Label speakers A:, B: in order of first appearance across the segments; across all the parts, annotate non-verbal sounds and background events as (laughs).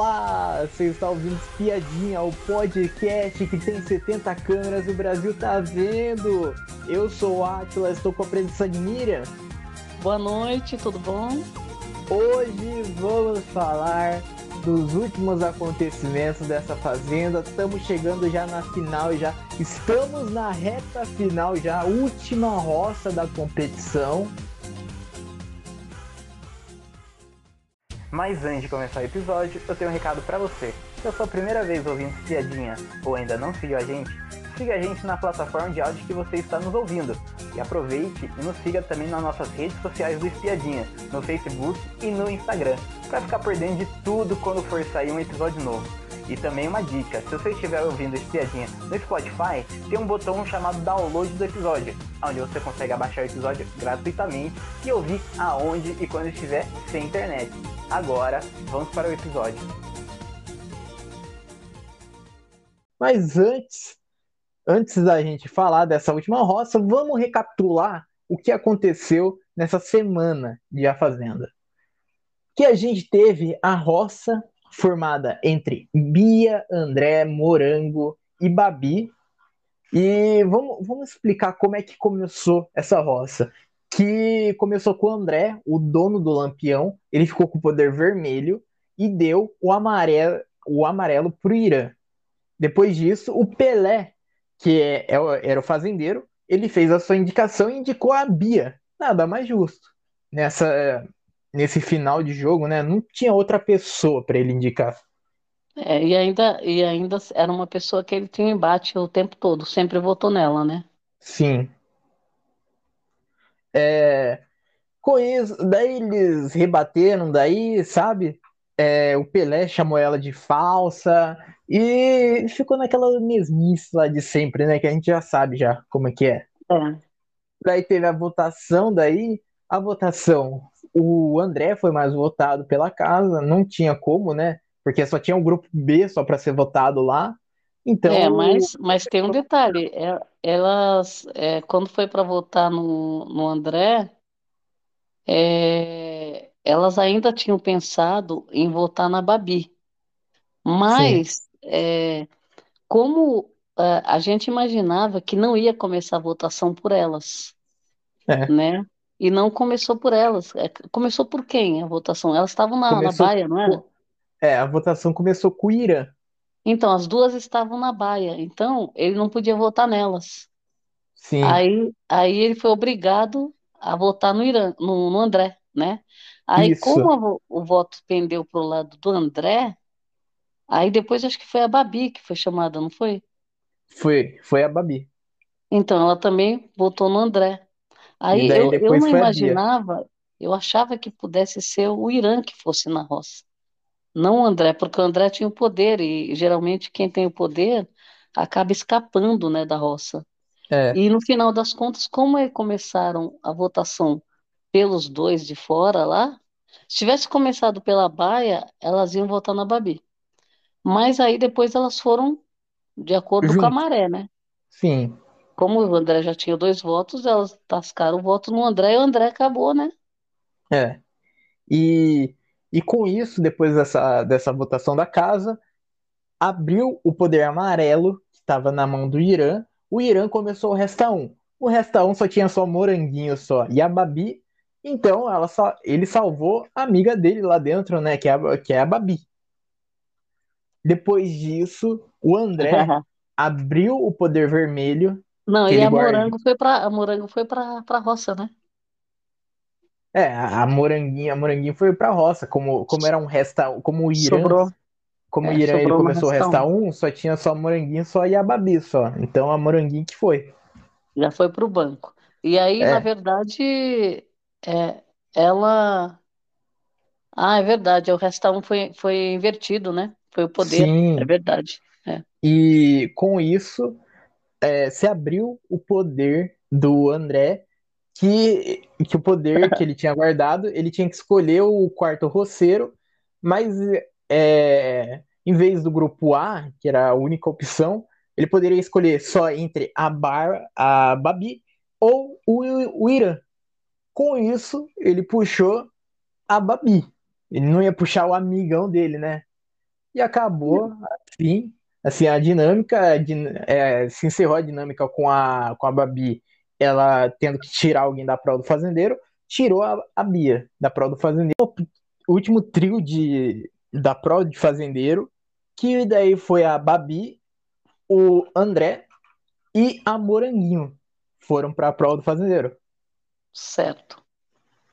A: Olá, você está ouvindo Espiadinha, o podcast que tem 70 câmeras e o Brasil tá vendo. Eu sou o Atila, estou com a presença de Miriam.
B: Boa noite, tudo bom?
A: Hoje vamos falar dos últimos acontecimentos dessa fazenda. Estamos chegando já na final, já estamos na reta final, já última roça da competição.
C: Mas antes de começar o episódio, eu tenho um recado para você. Se é a sua primeira vez ouvindo Piadinha ou ainda não seguiu a gente, siga a gente na plataforma de áudio que você está nos ouvindo. E aproveite e nos siga também nas nossas redes sociais do Espiadinha, no Facebook e no Instagram, para ficar por dentro de tudo quando for sair um episódio novo. E também uma dica, se você estiver ouvindo Espiadinha no Spotify, tem um botão chamado download do episódio, onde você consegue abaixar o episódio gratuitamente e ouvir aonde e quando estiver sem internet. Agora, vamos para o episódio.
A: Mas antes, antes da gente falar dessa última roça, vamos recapitular o que aconteceu nessa semana de A Fazenda. Que a gente teve a roça formada entre Bia, André, Morango e Babi. E vamos, vamos explicar como é que começou essa roça que começou com o André, o dono do Lampião, ele ficou com o poder vermelho e deu o amarelo, o amarelo pro Irã. Depois disso, o Pelé, que é, é, era o fazendeiro, ele fez a sua indicação e indicou a Bia. Nada mais justo. Nessa, nesse final de jogo, né? Não tinha outra pessoa para ele indicar.
B: É, e ainda, e ainda era uma pessoa que ele tinha embate o tempo todo, sempre votou nela, né?
A: Sim. É, com isso, daí eles rebateram, daí, sabe? É, o Pelé chamou ela de falsa e ficou naquela mesmice lá de sempre, né? Que a gente já sabe já como é que é.
B: É.
A: Daí teve a votação, daí a votação. O André foi mais votado pela casa, não tinha como, né? Porque só tinha o grupo B só para ser votado lá. Então,
B: É, mas, mas tem um detalhe. é- Elas, é, quando foi para votar no, no André, é, elas ainda tinham pensado em votar na Babi. Mas, é, como é, a gente imaginava que não ia começar a votação por elas,
A: é.
B: né? E não começou por elas. Começou por quem a votação? Elas estavam na, na baia, não era?
A: é, a votação começou com o Irã.
B: Então, as duas estavam na baia. Então, ele não podia votar nelas.
A: Sim,
B: Aí, aí ele foi obrigado a votar no Irã, no, no André, né? Aí, como
A: isso.
B: a vo- o voto pendeu para o lado do André, aí depois acho que foi a Babi que foi chamada, não foi?
A: Foi, foi a Babi.
B: Então, ela também votou no André. Aí eu, eu não imaginava, eu achava que pudesse ser o Irã que fosse na roça, não o André, porque o André tinha o poder, e geralmente quem tem o poder acaba escapando, né, da roça.
A: É,
B: E no final das contas, como é- começaram a votação pelos dois de fora lá, se tivesse começado pela Baia, elas iam votar na Babi. Mas aí depois elas foram de acordo com a maré, né?
A: Sim,
B: Como o André já tinha dois votos, elas tascaram o voto no André e o André acabou, né?
A: é. E, e com isso, depois dessa, dessa votação da casa, abriu o poder amarelo, que estava na mão do Irã. O Irã começou o Resta 1. O Resta 1 só tinha só Moranguinho só e a Babi. Então ela só, ele salvou a amiga dele lá dentro, né? Que é a, que é a Babi. Depois disso, o André (laughs) abriu o poder vermelho,
B: Não, e a
A: guarda.
B: Morango foi para a Morango foi para roça, né?
A: É, a a Moranguinho, a Moranguinho foi pra roça, como, como era um Resta, como o Irã
B: Sobrou,
A: Como o
B: é,
A: Irã ele começou o
B: Resta
A: Resta
B: 1.
A: 1, só tinha só Moranguinho só e a Babi só. Então a Moranguinho que foi.
B: Já foi para o banco. E aí, na
A: É,
B: verdade, é, ela Ah, é verdade. O Resta 1 foi, foi invertido, né? Foi o poder. É
A: sim.
B: verdade. É.
A: E com isso é, se abriu o poder do André, que, que o poder que ele tinha guardado, ele tinha que escolher o quarto roceiro, mas é, em vez do grupo A, que era a única opção, ele poderia escolher só entre a Bar, a Babi ou o, o Irã. Com isso, ele puxou a Babi. Ele não ia puxar o amigão dele, né? e acabou assim, assim a dinâmica é, se encerrou a dinâmica com a com a Babi, ela tendo que tirar alguém da prova do fazendeiro, tirou a, a Bia da prova do fazendeiro. O último trio de da prova de fazendeiro, que daí foi a Babi, o André e a Moranguinho foram para a prova do fazendeiro.
B: Certo.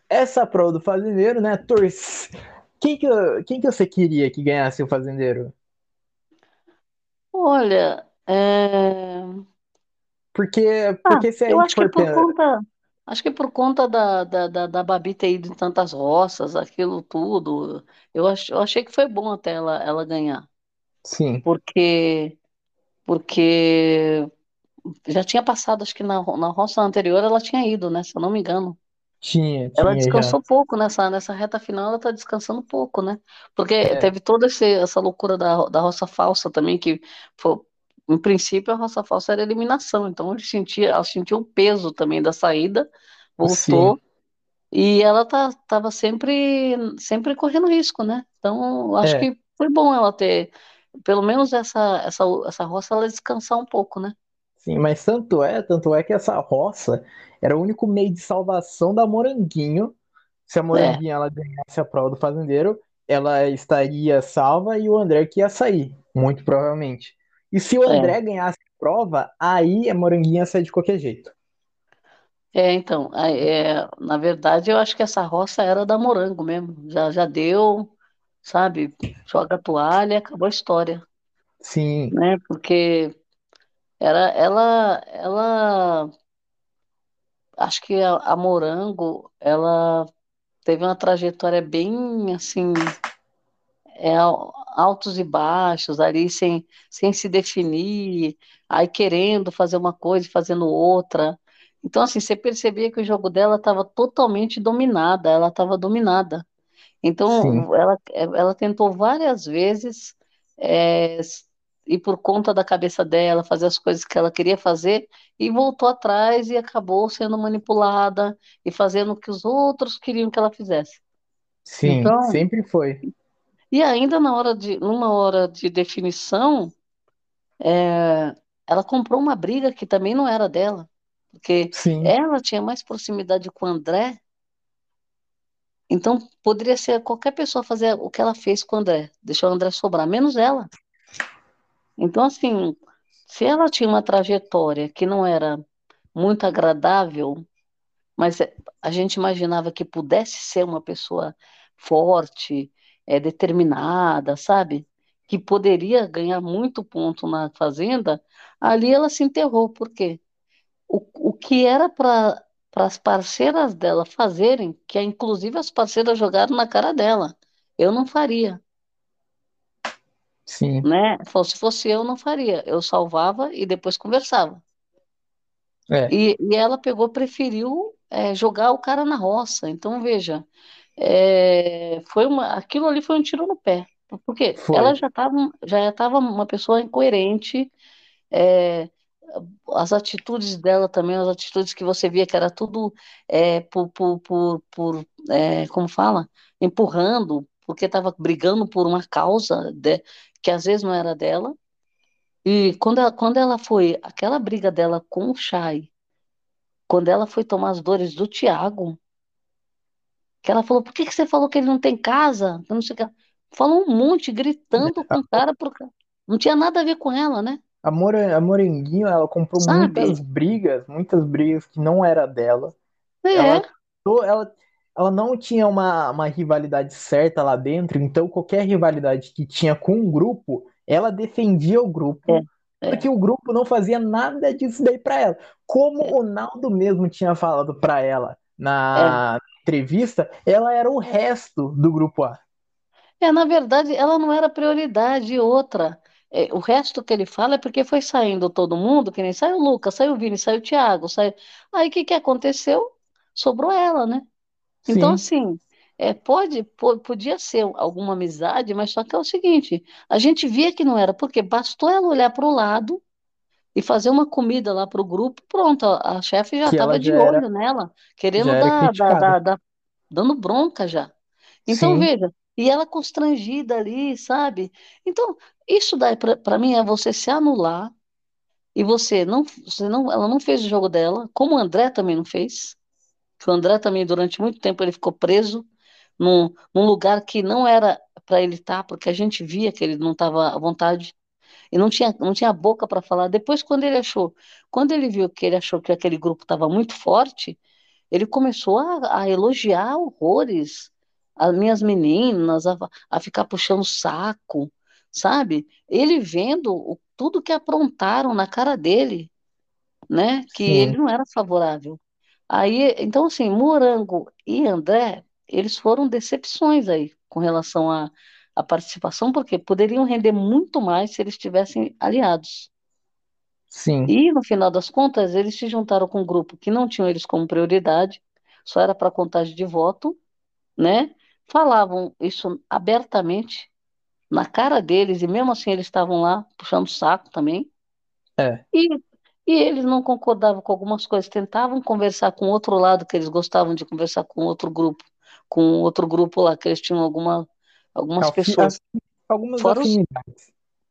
A: Essa prova do fazendeiro, né, torce quem que, quem que você queria que ganhasse o fazendeiro?
B: Olha, é...
A: Porque, porque ah, se a
B: eu acho que por conta, acho que por conta da, da, da, da Babi ter ido em tantas roças, aquilo tudo, eu, ach, eu achei que foi bom até ela, ela ganhar.
A: Sim.
B: Porque, porque já tinha passado, acho que na, na roça anterior ela tinha ido, né? Se eu não me engano.
A: Tinha,
B: Ela
A: tinha
B: descansou
A: já.
B: pouco nessa, nessa reta final, ela tá descansando pouco, né? Porque é. teve toda esse, essa loucura da, da roça falsa também, que foi, em princípio a roça falsa era eliminação, então ele sentia, ela sentiu o peso também da saída, voltou, Sim. e ela tá, tava sempre, sempre correndo risco, né? Então, acho é. que foi bom ela ter, pelo menos essa, essa, essa roça, ela descansar um pouco, né?
A: Sim, mas tanto é, tanto é que essa roça era o único meio de salvação da Moranguinho. Se a Moranguinho é. ela ganhasse a prova do fazendeiro, ela estaria salva e o André que ia sair, muito provavelmente. E se o é. André ganhasse a prova, aí a Moranguinho ia sair de qualquer jeito.
B: É, então, é, na verdade, eu acho que essa roça era da Morango mesmo. Já, já deu, sabe? Joga a toalha e acabou a história.
A: Sim.
B: Né? Porque era, ela, ela, acho que a, a Morango, ela teve uma trajetória bem assim, é, altos e baixos ali, sem, sem se definir, aí querendo fazer uma coisa e fazendo outra. Então, assim, você percebia que o jogo dela estava totalmente dominada, ela estava dominada. Então, ela, ela tentou várias vezes é, e por conta da cabeça dela, fazer as coisas que ela queria fazer, e voltou atrás e acabou sendo manipulada e fazendo o que os outros queriam que ela fizesse.
A: Sim, então, sempre foi.
B: E ainda na hora de, numa hora de definição, é, ela comprou uma briga que também não era dela, porque
A: Sim.
B: ela tinha mais proximidade com o André, então poderia ser qualquer pessoa fazer o que ela fez com o André, deixar o André sobrar, menos ela. Então, assim, se ela tinha uma trajetória que não era muito agradável, mas a gente imaginava que pudesse ser uma pessoa forte, é, determinada, sabe? Que poderia ganhar muito ponto na fazenda, ali ela se enterrou. Por quê? O, o que era para as parceiras dela fazerem, que inclusive as parceiras jogaram na cara dela. Eu não faria.
A: Sim.
B: Né? Se fosse eu, não faria. Eu salvava e depois conversava.
A: É.
B: E, e ela pegou, preferiu é, jogar o cara na roça. Então, veja, é, foi uma, aquilo ali foi um tiro no pé. Porque
A: Foi.
B: ela já estava já estava uma pessoa incoerente, é, as atitudes dela também, as atitudes que você via que era tudo é, por, por, por, por é, como fala? Empurrando, porque estava brigando por uma causa de, que às vezes não era dela. E quando ela, quando ela foi, aquela briga dela com o Chay, quando ela foi tomar as dores do Tiago, que ela falou, por que, que você falou que ele não tem casa? Não sei o Falou um monte, gritando com o (laughs) cara, por... não tinha nada a ver com ela, né?
A: A, Mora, a ela comprou
B: Sabe?
A: muitas brigas, muitas brigas que não era dela.
B: É,
A: Ela, ela, ela não tinha uma, uma rivalidade certa lá dentro, então qualquer rivalidade que tinha com um grupo, ela defendia o grupo,
B: É, é.
A: porque o grupo não fazia nada disso daí pra ela. Como o Ronaldo mesmo tinha falado pra ela na entrevista, ela era o resto do grupo A.
B: é, na verdade, ela não era prioridade outra. É, o resto que ele fala é porque foi saindo todo mundo, que nem saiu o Lucas, saiu o Vini, saiu o Thiago, saiu... Aí o que que aconteceu? Sobrou ela, né? Então,
A: Sim,
B: assim, é, pode, po- podia ser alguma amizade, mas só que é o seguinte, a gente via que não era, porque bastou ela olhar para o lado e fazer uma comida lá para o grupo, pronto, a, a chefe já estava de
A: já era,
B: olho nela, querendo dar, dar, dar, dar- dando bronca já. Então,
A: Sim,
B: veja, E ela constrangida ali, sabe? Então, isso daí para mim é você se anular e você não, você não, ela não fez o jogo dela, como o André também não fez. Que o André também durante muito tempo ele ficou preso num, num lugar que não era para ele estar, porque a gente via que ele não estava à vontade e não tinha, não tinha boca para falar. Depois, quando ele achou, quando ele viu que ele achou que aquele grupo estava muito forte, ele começou a, a, elogiar horrores as minhas meninas, a, a ficar puxando saco, sabe? Ele vendo o, tudo que aprontaram na cara dele, né? Que
A: Sim.
B: ele não era favorável. Aí, então, assim, Morango e André, eles foram decepções aí com relação à, à participação, porque poderiam render muito mais se eles estivessem aliados.
A: Sim.
B: E, no final das contas, eles se juntaram com um grupo que não tinham eles como prioridade, só era para contagem de voto, né? Falavam isso abertamente na cara deles, e mesmo assim eles estavam lá puxando saco também.
A: É.
B: E, e eles não concordavam com algumas coisas, tentavam conversar com outro lado, que eles gostavam de conversar com outro grupo, com outro grupo lá, que eles tinham alguma, algumas
A: Afi-
B: pessoas.
A: Algumas
B: Fora os-.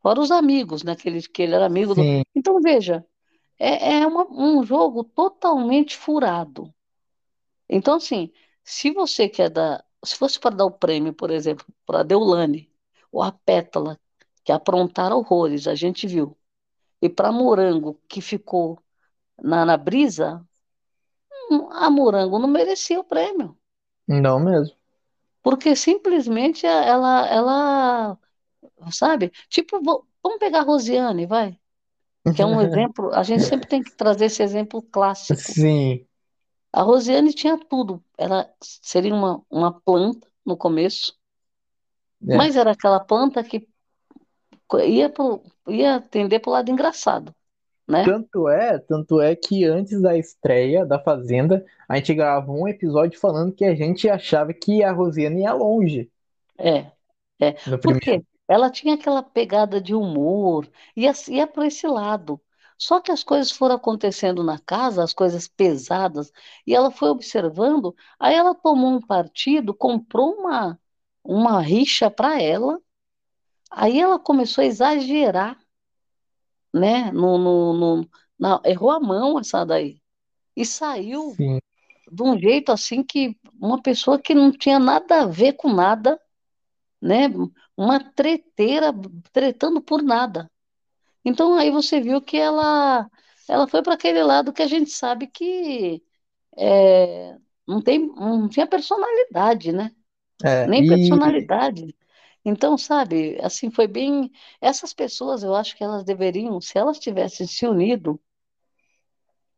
B: Fora os amigos, né? Que ele, que ele era amigo do. Então, veja, é, é uma- um jogo totalmente furado. Então, assim, se você quer dar. Se fosse para dar o prêmio, por exemplo, para a Deulane ou a Pétala, que aprontaram horrores, a gente viu, e para Morango, que ficou na, na brisa, hum, a Morango não merecia o prêmio.
A: Não mesmo.
B: Porque simplesmente ela, ela, sabe? Tipo, vo- vamos pegar a Rosiane, vai. que é um (laughs) exemplo, a gente sempre tem que trazer esse exemplo clássico.
A: Sim.
B: A Rosiane tinha tudo, ela seria uma, uma planta no começo,
A: É.
B: mas era aquela planta que ia, pro, ia tender para o lado engraçado, né?
A: Tanto é, tanto é que antes da estreia da Fazenda, a gente gravou um episódio falando que a gente achava que a Rosiane ia longe
B: É,
A: no
B: por
A: primeiro.
B: quê? Ela tinha aquela pegada de humor, ia, ia para esse lado. Só que as coisas foram acontecendo na casa, as coisas pesadas, e ela foi observando, aí ela tomou um partido, comprou uma, uma rixa para ela, aí ela começou a exagerar, né? No, no, no- na- errou a mão essa daí. E saiu
A: Sim,
B: de um jeito assim que uma pessoa que não tinha nada a ver com nada, né? Uma treteira tretando por nada. Então aí você viu que ela ela foi para aquele lado que a gente sabe que é, não tem não tinha personalidade, né?
A: é.
B: Nem
A: E
B: personalidade. Então, sabe, assim foi bem. Essas pessoas, eu acho que elas deveriam, se elas tivessem se unido,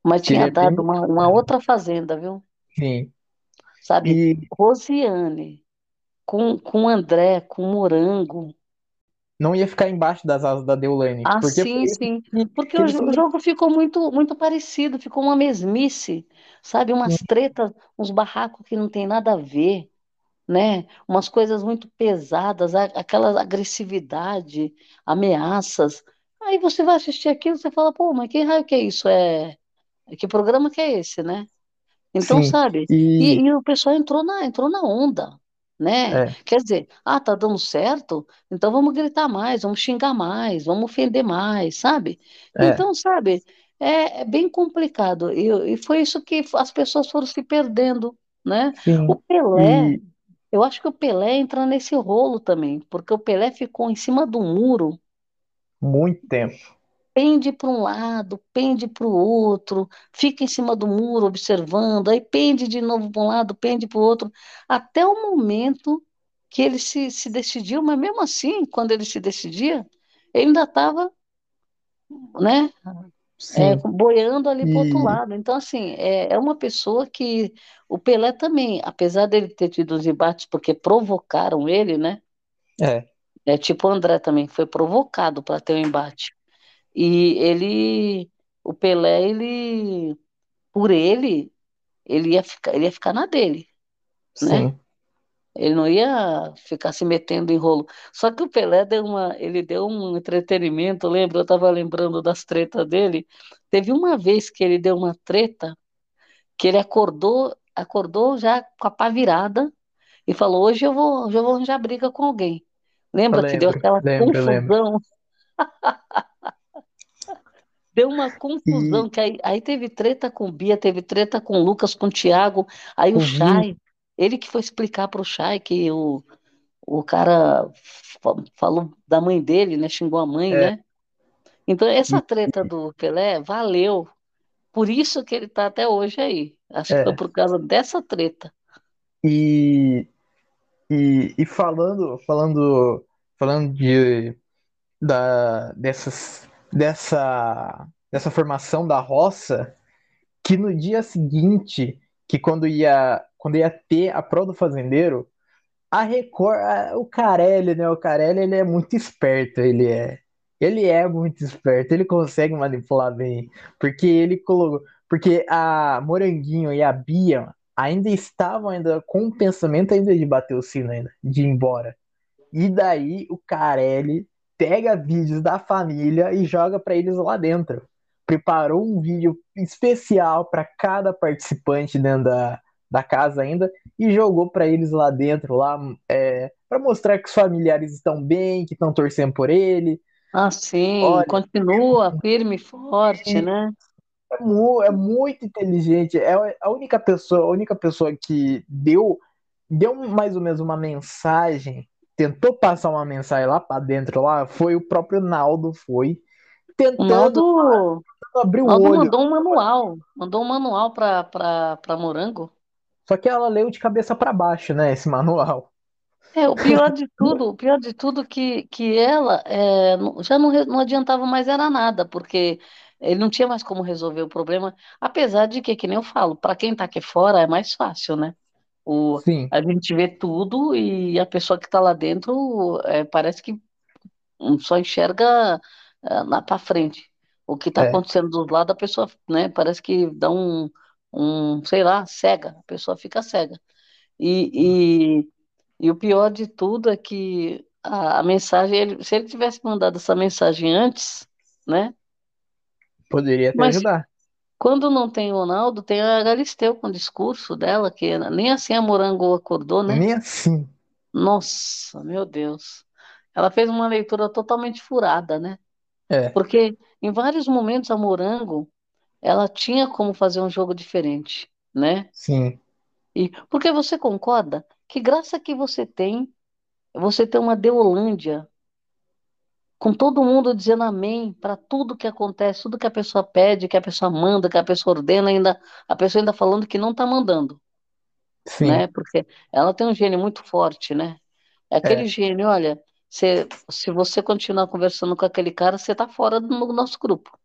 B: mas tinha
A: bem
B: dado uma, uma outra fazenda, viu?
A: sim.
B: Sabe,
A: E
B: Rosiane com com André, com Morango.
A: não ia ficar embaixo das asas da Deolane,
B: Ah,
A: porque
B: sim,
A: foi
B: sim.
A: que,
B: Porque
A: que
B: o,
A: eles
B: o jogo ficou muito, muito parecido, ficou uma mesmice, sabe? Umas tretas, uns barracos que não tem nada a ver, né? Umas coisas muito pesadas, aquela agressividade, ameaças. Aí você vai assistir aquilo, você fala, pô, mas que raio que é isso? É, que programa que é esse, né? Então,
A: Sim.
B: sabe?
A: E
B: E, e o pessoal entrou na, entrou na onda, né?
A: é,
B: Quer dizer, ah, tá dando certo? Então vamos gritar mais, vamos xingar mais, vamos ofender mais, sabe?
A: é,
B: Então, sabe, é, é bem complicado. E, e foi isso que as pessoas foram se perdendo, né?
A: sim.
B: O Pelé,
A: E
B: eu acho que o Pelé entra nesse rolo também, porque o Pelé ficou em cima do muro
A: muito tempo.
B: pende para um lado, pende para o outro, fica em cima do muro observando, aí pende de novo para um lado, pende para o outro, até o momento que ele se, se decidiu, mas mesmo assim, quando ele se decidia, ele ainda estava, né, é,
A: Sim.
B: boiando ali para o outro
A: E
B: lado. Então, assim, é, é uma pessoa que o Pelé também, apesar dele ter tido os embates porque provocaram ele, né?
A: é,
B: É tipo o André também, foi provocado para ter um embate. E ele, o Pelé, ele, por ele, ele ia ficar, ele ia ficar na dele, né? Ele não ia ficar se metendo em rolo. Só que o Pelé deu uma, ele deu um entretenimento, lembra? Eu estava lembrando das tretas dele. Teve uma vez que ele deu uma treta que ele acordou, acordou já com a pá virada e falou: hoje eu vou, hoje eu vou arranjar briga com alguém. Lembra que deu
A: lembro,
B: aquela
A: lembro, lembro.
B: confusão? (laughs) Deu uma
A: E
B: confusão, que aí, aí teve treta com Bia, teve treta com Lucas, com Thiago, aí o
A: o
B: Chay, ele que foi explicar pro Chay que o, o cara fa- falou da mãe dele, né? Xingou a mãe,
A: é,
B: né? Então, essa
A: e,
B: treta do Pelé valeu. Por isso que ele tá até hoje aí. Acho que foi
A: é,
B: por causa dessa treta.
A: e, e, e falando, falando, falando de, da, dessas, dessa, dessa formação da roça, que no dia seguinte, que quando ia, quando ia ter a prova do fazendeiro, a Record, a- o Carelli, né? O Carelli, ele é muito esperto, ele é. Ele é muito esperto, ele consegue manipular bem, porque ele colocou, porque a Moranguinho e a Bia ainda estavam ainda com o pensamento ainda de bater o sino ainda, de ir embora. E daí o Carelli pega vídeos da família e joga para eles lá dentro. Preparou um vídeo especial para cada participante dentro da, da casa ainda e jogou para eles lá dentro, lá é, para mostrar que os familiares estão bem, que estão torcendo por ele.
B: Ah, sim,
A: Olha,
B: continua firme e forte, né?
A: é, mu- é muito inteligente. É a única pessoa, a única pessoa que deu, deu mais ou menos uma mensagem, tentou passar uma mensagem lá para dentro lá, foi o próprio Naldo, foi tentando
B: Naldo,
A: abrir o
B: Naldo
A: olho.
B: mandou um manual, mandou um manual para para Morango.
A: Só que ela leu de cabeça para baixo, né, esse manual.
B: É, o pior de tudo, o pior de tudo que, que ela é, já não, não adiantava mais era nada, porque ele não tinha mais como resolver o problema, apesar de que, que nem eu falo, para quem tá aqui fora é mais fácil, né? O,
A: Sim,
B: a gente vê tudo e a pessoa que está lá dentro é, parece que só enxerga é, lá para frente. O que está
A: é,
B: acontecendo dos lados, a pessoa, né, parece que dá um, um, sei lá, cega, a pessoa fica cega. E, e, e o pior de tudo é que a, a mensagem, ele- se ele tivesse mandado essa mensagem antes, né?
A: poderia até
B: Mas
A: ajudar.
B: quando não tem o Ronaldo, tem a Galisteu com o discurso dela, que nem assim a Morango acordou, né?
A: Nem assim.
B: Nossa, meu Deus. Ela fez uma leitura totalmente furada, né?
A: É,
B: Porque em vários momentos a Morango, ela tinha como fazer um jogo diferente, né?
A: sim,
B: E porque você concorda que graça que você tem, você tem uma Deolândia com todo mundo dizendo amém para tudo que acontece, tudo que a pessoa pede, que a pessoa manda, que a pessoa ordena, ainda a pessoa ainda falando que não está mandando,
A: sim,
B: né? Porque ela tem um gênio muito forte, né? É aquele
A: é,
B: gênio, olha, se, se você continuar conversando com aquele cara, você está fora do nosso grupo,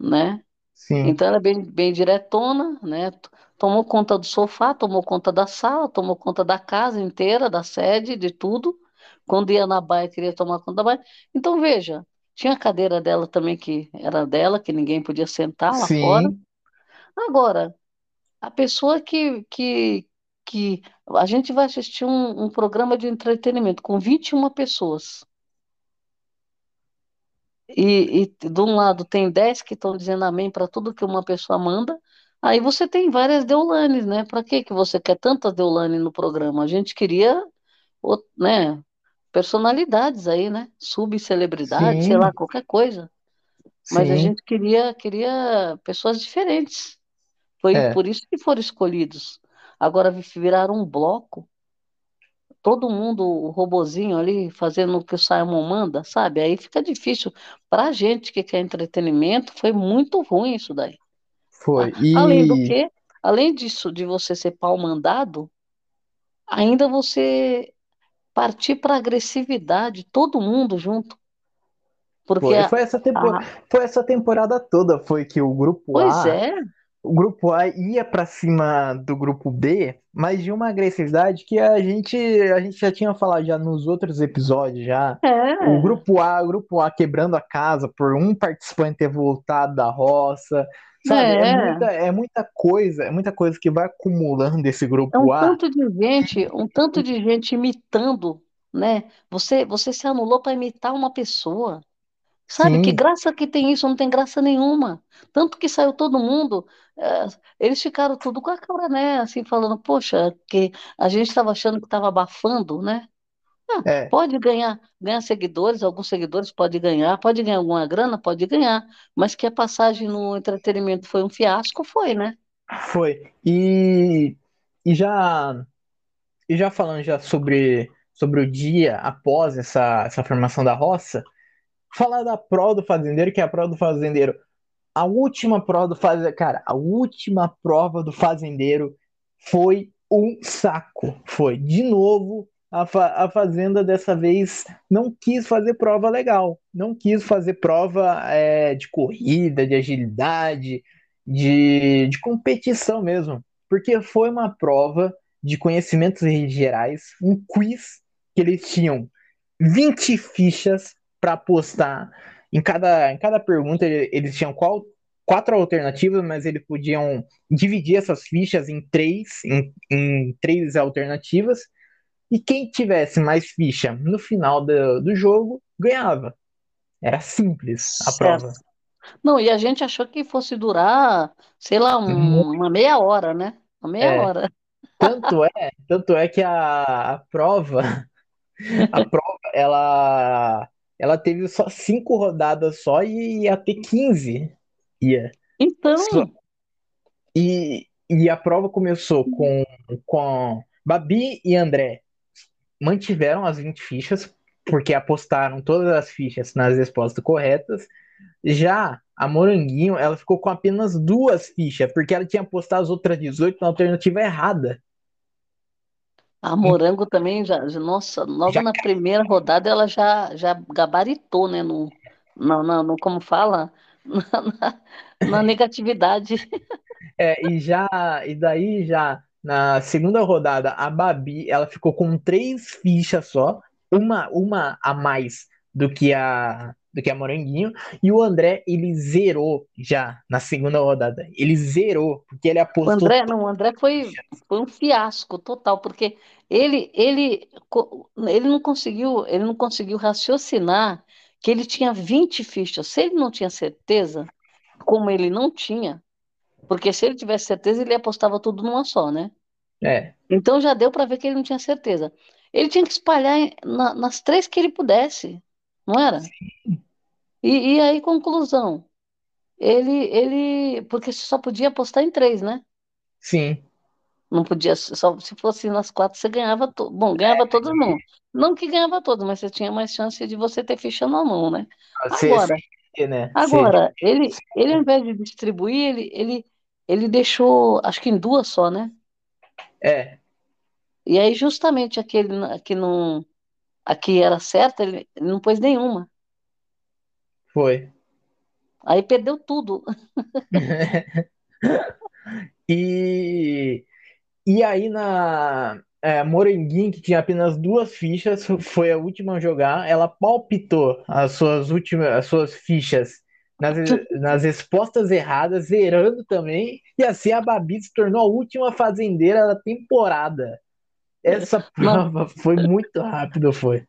B: né?
A: sim,
B: Então ela é bem, bem diretona, né? Tomou conta do sofá, tomou conta da sala, tomou conta da casa inteira, da sede, de tudo. Quando ia na baia, queria tomar conta da baia. Então, veja, tinha a cadeira dela também que era dela, que ninguém podia sentar lá fora.
A: sim,
B: Agora, a pessoa que, que, que a gente vai assistir um, um programa de entretenimento com 21 pessoas. E, e de um lado tem 10 que estão dizendo amém para tudo que uma pessoa manda. Aí você tem várias Deolanes, né? Para que que você quer tantas Deolane no programa? A gente queria, né, personalidades aí, né? Subcelebridade, sei lá, qualquer coisa. Mas a
A: sim,
B: gente queria, queria pessoas diferentes. Foi
A: é,
B: por isso que foram escolhidos. Agora vi- viraram um bloco, todo mundo, o robozinho ali, fazendo o que o Simon manda, sabe? Aí fica difícil. Pra gente que quer entretenimento, foi muito ruim isso daí.
A: foi.
B: A- Além do
A: E
B: que, além disso, de você ser pau mandado, ainda você partir para agressividade, todo mundo junto. Porque
A: foi,
B: a,
A: foi essa tempo,
B: a-
A: foi essa temporada toda, foi que o grupo
B: pois
A: A
B: é,
A: o grupo A ia pra cima do grupo B, mas de uma agressividade que a gente, a gente já tinha falado já nos outros episódios já. O
B: é,
A: grupo A, o grupo A quebrando a casa por um participante ter voltado da roça. Sabe, é
B: é,
A: muita, é muita coisa, é muita coisa que vai acumulando esse
B: é um
A: grupo A.
B: tanto de gente, um tanto de gente imitando, né? Você, você se anulou para imitar uma pessoa. Sabe que
A: Sim,
B: graça que tem isso? Não tem graça nenhuma. Tanto que saiu todo mundo, eh, eles ficaram tudo com a cara, né? Assim, falando, poxa, que a gente estava achando que estava abafando, né? Ah,
A: é,
B: pode ganhar, ganhar seguidores, alguns seguidores pode ganhar, pode ganhar alguma grana, pode ganhar, mas que a passagem no entretenimento foi um fiasco, foi, né?
A: foi. E, e já e já falando já sobre sobre o dia após essa, essa formação da roça, falar da prova do fazendeiro, que é a prova do fazendeiro A última prova do fazendeiro, cara, a última prova do fazendeiro foi um saco. Foi. De novo, a, fa a fazenda dessa vez não quis fazer prova legal. Não quis fazer prova é, de corrida, de agilidade, de, de competição mesmo. Porque foi uma prova de conhecimentos gerais, um quiz que eles tinham 20 fichas para apostar em cada, em cada pergunta eles tinham qual, quatro alternativas, mas eles podiam dividir essas fichas em três, em, em três alternativas, e quem tivesse mais ficha no final do, do jogo ganhava. Era simples a
B: Certo.
A: prova.
B: Não, e a gente achou que fosse durar, sei lá, um- uma meia hora, né? Uma meia
A: É,
B: hora.
A: tanto é, tanto é que a, a prova, (laughs) a prova, ela, ela teve só cinco rodadas só e ia ter 15. Ia. Só-
B: Então,
A: E, e a prova começou com, com Babi e André mantiveram as 20 fichas, porque apostaram todas as fichas nas respostas corretas. Já a Moranguinho, ela ficou com apenas duas fichas, porque ela tinha apostado as outras 18 na alternativa errada.
B: A Morango também já, nossa, logo
A: Já,
B: na primeira rodada ela já, já gabaritou, né? No, no, no, no- como fala? (laughs) Na, na- na negatividade.
A: é, e já, e daí já na segunda rodada, a Babi, ela ficou com três fichas só, uma, uma a mais do que a do que a Moranguinho, e o André, ele zerou já na segunda rodada. Ele zerou, porque ele
B: O
A: apostou
B: André, não, o André foi, foi um fiasco total, porque ele, ele, ele não conseguiu, ele não conseguiu raciocinar que ele tinha 20 fichas. Se ele não tinha certeza, como ele não tinha, porque se ele tivesse certeza, ele apostava tudo numa só, né?
A: É,
B: Então já deu para ver que ele não tinha certeza. Ele tinha que espalhar na- nas três que ele pudesse, não era? E, e aí, conclusão, ele, ele, porque você só podia apostar em três, né?
A: sim.
B: Não podia, só se fosse nas quatro, você ganhava, to... bom, ganhava todas não. Não que ganhava todas, mas você tinha mais chance de você ter ficha na mão, né?
A: Você,
B: Agora,
A: né? Você,
B: agora, ele, ele ao invés de distribuir, ele, ele, ele deixou, acho que em duas só, né?
A: é,
B: E aí, justamente aquele que não, a que era certa, ele, não pôs nenhuma.
A: foi.
B: Aí perdeu tudo. (laughs)
A: E, e aí na é, que tinha apenas duas fichas, foi a última a jogar. Ela palpitou as suas últimas, as suas fichas nas, (laughs) nas respostas erradas, zerando também. E assim a Babi se tornou a última fazendeira da temporada. Essa (laughs) prova foi muito rápido, foi.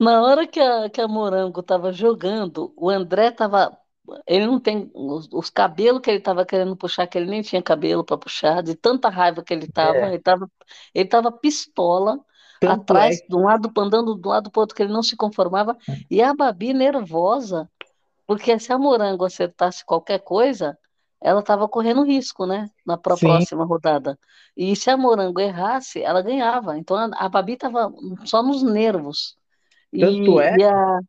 B: na hora que a, que a Morango estava jogando, o André estava. Ele não tem. Os, os cabelos que ele estava querendo puxar, que ele nem tinha cabelo para puxar, de tanta raiva que ele estava. Ele
A: É,
B: estava ele tava pistola,
A: tanto é
B: atrás, de um lado, andando de um lado para o outro, que ele não se conformava. E a Babi nervosa, porque se a Morango acertasse qualquer coisa, ela estava correndo risco, né? Na próxima rodada. E se a Morango errasse, ela ganhava. Então a, a Babi estava só nos nervos.
A: tanto
B: E,
A: é,
B: e a,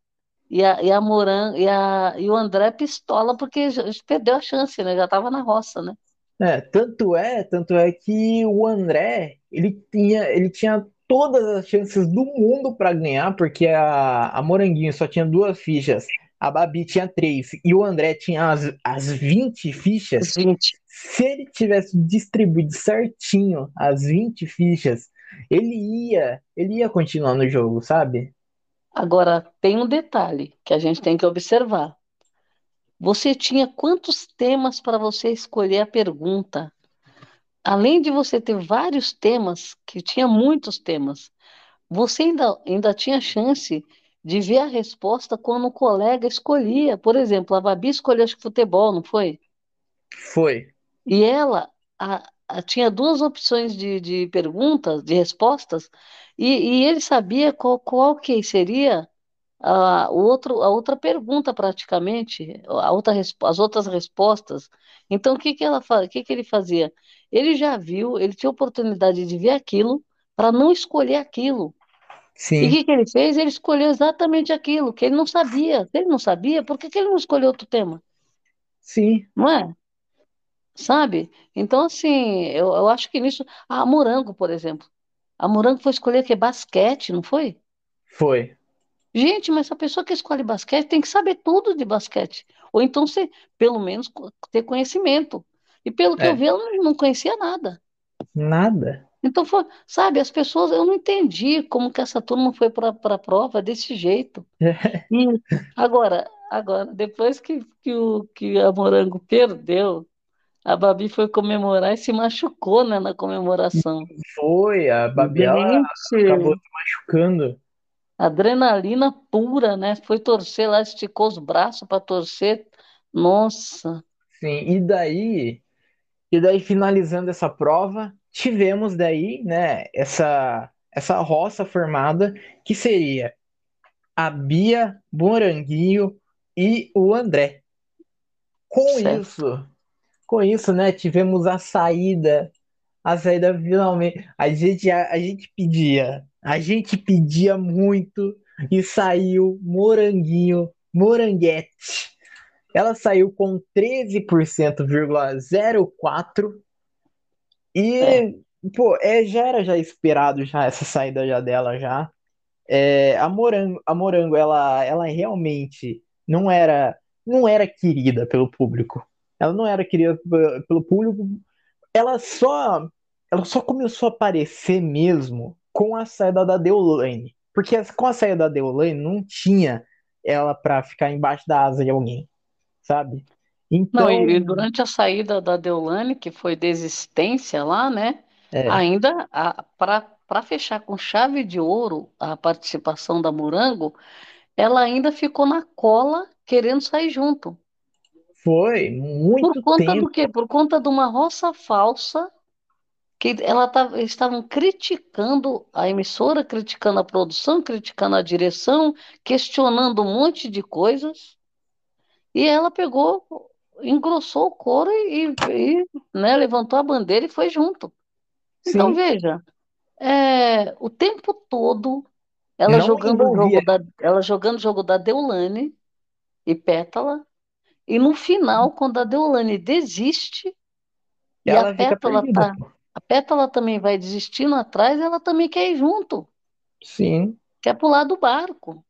B: e a, e a Moran, e, a, e o André pistola porque perdeu a chance, né? Já estava na roça, né?
A: é, tanto é, tanto é que o André, ele tinha, ele tinha todas as chances do mundo para ganhar, porque a, a Moranguinho só tinha duas fichas, a Babi tinha três, e o André tinha as, as 20 fichas.
B: Os 20.
A: Se ele tivesse distribuído certinho as 20 fichas, ele ia, ele ia continuar no jogo, sabe?
B: Agora, tem um detalhe que a gente tem que observar. Você tinha quantos temas para você escolher a pergunta? Além de você ter vários temas, que tinha muitos temas, você ainda, ainda tinha chance de ver a resposta quando o colega escolhia. Por exemplo, a Babi escolheu acho que futebol, não foi?
A: Foi.
B: E ela a, a, tinha duas opções de, de perguntas, de respostas, e, e ele sabia qual, qual que seria a, o outro, a outra pergunta praticamente, a outra, as outras respostas. Então, o que que ela, o que que ele fazia? Ele já viu, ele tinha oportunidade de ver aquilo para não escolher aquilo.
A: Sim.
B: E o que, que ele fez? Ele escolheu exatamente aquilo que ele não sabia. Se ele não sabia, por que, que ele não escolheu outro tema?
A: Sim.
B: Não é? Sabe? Então, assim, eu, eu acho que nisso. A Morango, por exemplo. A Morango foi escolher que basquete, não foi?
A: Foi.
B: Gente, mas a pessoa que escolhe basquete tem que saber tudo de basquete. Ou então, ser, pelo menos, ter conhecimento. E pelo que
A: É.
B: eu vi, ela não conhecia nada.
A: Nada.
B: Então, foi, sabe, as pessoas, eu não entendi como que essa turma foi para a prova desse jeito. (laughs) E agora, agora, depois que, que, o, que a Morango perdeu, a Babi foi comemorar e se machucou, né, na comemoração.
A: Foi. A
B: Gente,
A: acabou se machucando.
B: adrenalina pura, né? Foi torcer lá, esticou os braços para torcer. Nossa,
A: Sim. E daí, e daí finalizando essa prova, tivemos daí, né, essa essa roça formada que seria a Bia, Moranguinho e o André. Com
B: Certo.
A: isso, com isso, né, tivemos a saída, a saída finalmente. A gente, a, a gente pedia, a gente pedia muito e saiu Moranguinho, Moranguete. Ela saiu com 13,04 e,
B: É.
A: pô, é, já era já esperado já essa saída já dela já. É, a Morango, a Morango, ela, ela realmente não era, não era querida pelo público. Ela não era querida pe- pelo público. Ela só, ela só começou a aparecer mesmo com a saída da Deolane. Porque com a saída da Deolane não tinha ela pra ficar embaixo da asa de alguém, sabe?
B: Não,
A: Então,
B: e, e durante a saída da Deolane, que foi desistência lá, né?
A: é,
B: Ainda para fechar com chave de ouro a participação da Morango, ela ainda ficou na cola querendo sair junto.
A: foi
B: Por
A: muito
B: conta
A: tempo.
B: do quê? Por conta de uma roça falsa que ela tava, eles estavam criticando a emissora, criticando a produção, criticando a direção, questionando um monte de coisas. E ela pegou, engrossou o couro e, e, né, levantou a bandeira e foi junto. Então,
A: Sim,
B: veja, é, o tempo todo ela
A: não
B: jogando o jogo da, ela jogando o jogo da Deolane e Pétala, e no final, quando a Deolane desiste e a
A: Ela fica
B: Pétala tá, a Pétala também vai desistindo atrás, ela também quer ir junto,
A: Sim,
B: quer pular do barco.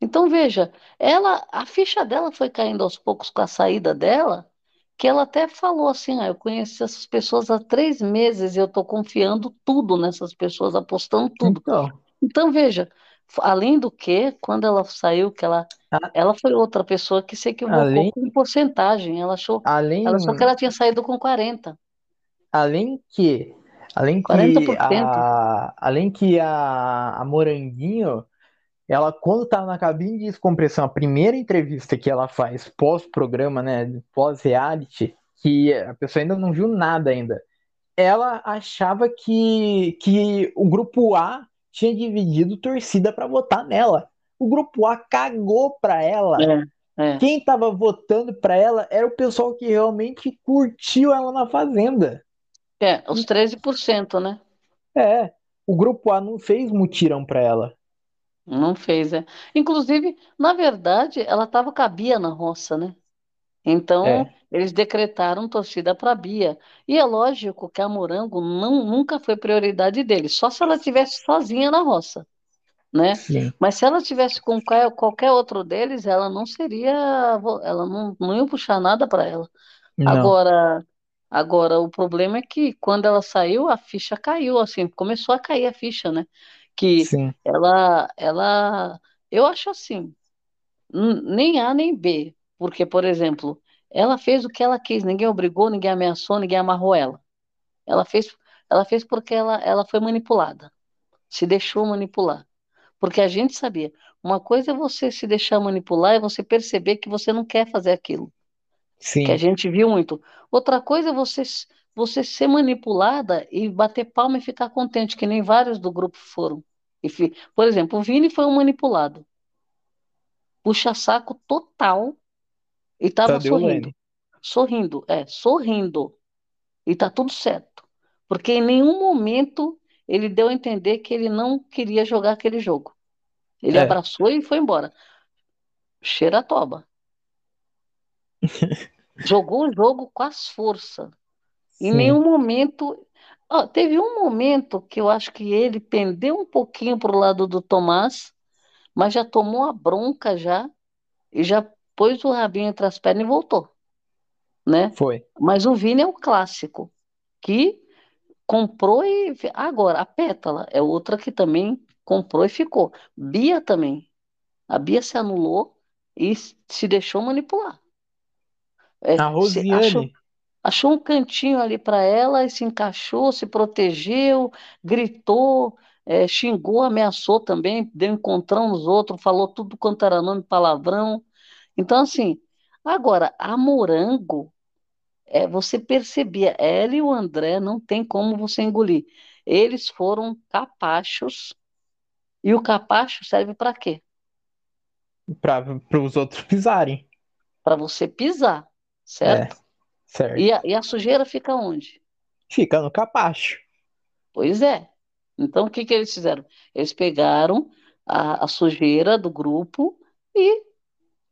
B: Então, veja, ela, a ficha dela foi caindo aos poucos com a saída dela, que ela até falou assim, ah, eu conheci essas pessoas há três meses e eu estou confiando tudo nessas pessoas, apostando tudo.
A: então.
B: Então, veja, além do que, quando ela saiu, que ela,
A: a-
B: ela foi outra pessoa que se equivocou
A: Além,
B: com porcentagem, ela achou,
A: além,
B: ela achou que ela tinha saído com 40,
A: além que, além que
B: 40%.
A: a, além que a, a Moranguinho, ela quando tá na cabine de descompressão, a primeira entrevista que ela faz pós-programa, né, pós-reality, que a pessoa ainda não viu nada ainda, ela achava que, que o grupo A tinha dividido torcida para votar nela. O grupo A cagou pra ela.
B: É, é.
A: Quem tava votando pra ela era o pessoal que realmente curtiu ela na Fazenda.
B: É, os 13%, né?
A: É, o grupo A não fez mutirão pra ela.
B: Não fez, é. Inclusive, na verdade, ela estava com a Bia na roça, né? Então,
A: É,
B: eles decretaram torcida para a Bia. E é lógico que a Morango não, nunca foi prioridade deles, só se ela tivesse sozinha na roça, né?
A: sim.
B: Mas se ela tivesse com qualquer, qualquer outro deles, ela não seria, ela não, não ia puxar nada para ela.
A: Não,
B: Agora, agora o problema é que quando ela saiu, a ficha caiu, assim, começou a cair a ficha, né? Que
A: sim.
B: ela, ela, eu acho assim, nem A nem B, porque, por exemplo, ela fez o que ela quis, ninguém obrigou, ninguém ameaçou, ninguém amarrou ela. Ela fez, ela fez porque ela, ela foi manipulada, se deixou manipular. Porque a gente sabia. Uma coisa é você se deixar manipular e você perceber que você não quer fazer aquilo.
A: Sim.
B: Que a gente viu muito. Outra coisa é você, você ser manipulada e bater palma e ficar contente, que nem vários do grupo foram. Por exemplo, o Vini foi um manipulado. Puxa-saco total e estava sorrindo. Sorrindo, é, sorrindo. E tá tudo certo. Porque em nenhum momento ele deu a entender que ele não queria jogar aquele jogo. Ele é. abraçou e foi embora. Cheira a toba. (laughs) Jogou o jogo com as forças. Em nenhum momento. Teve um momento que eu acho que ele pendeu um pouquinho para o lado do Tomás, mas já tomou a bronca já e já pôs o rabinho entre as pernas e voltou. Né?
A: Foi.
B: Mas o Vini é o clássico, que comprou e. Agora, a Pétala é outra que também comprou e ficou. Bia também. A Bia se anulou e se deixou manipular.
A: É, a Rosiane.
B: Achou, achou um cantinho ali para ela e se encaixou, se protegeu, gritou, é, xingou, ameaçou também, deu encontrão nos outros, falou tudo quanto era nome, palavrão. Então, assim, agora, a Morango, é, você percebia, ela e o André não tem como você engolir. Eles foram capachos, e o capacho serve para quê?
A: Para os outros (laughs) pisarem.
B: Para você pisar, certo? É,
A: certo.
B: E a, e a sujeira fica onde?
A: Fica no capacho.
B: Pois é. Então, o que, que eles fizeram? Eles pegaram a, a sujeira do grupo e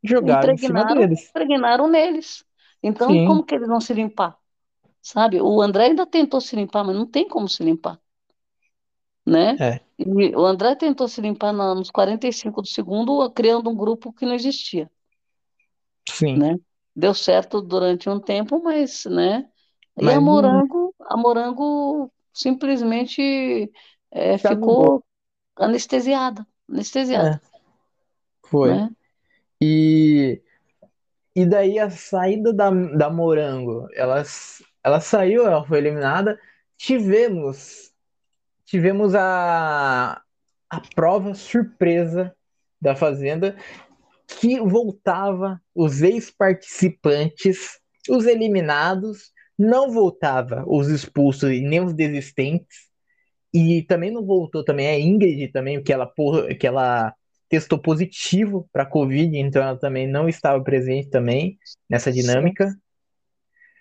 A: jogaram em cima deles.
B: Impregnaram neles. Então, Sim. como que eles vão se limpar? Sabe? O André ainda tentou se limpar, mas não tem como se limpar. Né?
A: É.
B: E o André tentou se limpar nos 45 do segundo, criando um grupo que não existia.
A: Sim.
B: Né? Deu certo durante um tempo, mas, né? E mas a Morango, a Morango simplesmente é, ficou anestesiada. Anestesiada. É.
A: Foi. Né? E, e daí a saída da, da Morango, ela, ela saiu, ela foi eliminada. Tivemos tivemos a, a prova surpresa da Fazenda, que voltava os ex-participantes, os eliminados, não voltava os expulsos e nem os desistentes. E também não voltou também a Ingrid também, porque ela, que ela testou positivo para Covid, então ela também não estava presente também nessa dinâmica.